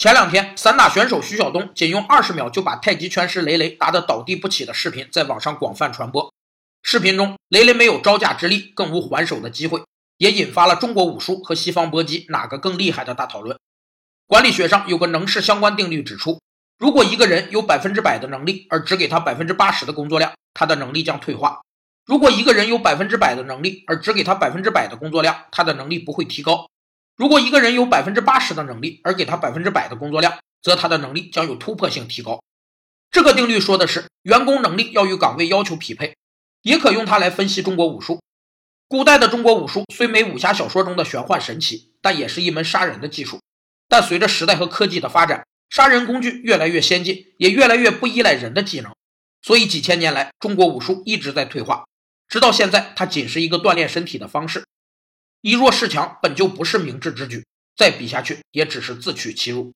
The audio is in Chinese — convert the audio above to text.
前两天，散打选手徐晓东仅用二十秒就把太极拳师雷雷打得倒地不起的视频在网上广泛传播。视频中，雷雷没有招架之力，更无还手的机会，也引发了中国武术和西方搏击哪个更厉害的大讨论。管理学上有个能事相关定律，指出，如果一个人有百分之百的能力，而只给他百分之八十的工作量，他的能力将退化；如果一个人有百分之百的能力，而只给他百分之百的工作量，他的能力不会提高。如果一个人有百分之八十的能力，而给他百分之百的工作量，则他的能力将有突破性提高。这个定律说的是员工能力要与岗位要求匹配，也可用它来分析中国武术。古代的中国武术虽没武侠小说中的玄幻神奇，但也是一门杀人的技术。但随着时代和科技的发展，杀人工具越来越先进，也越来越不依赖人的技能，所以几千年来，中国武术一直在退化，直到现在，它仅是一个锻炼身体的方式。以弱势强本就不是明智之举，再比下去也只是自取其辱。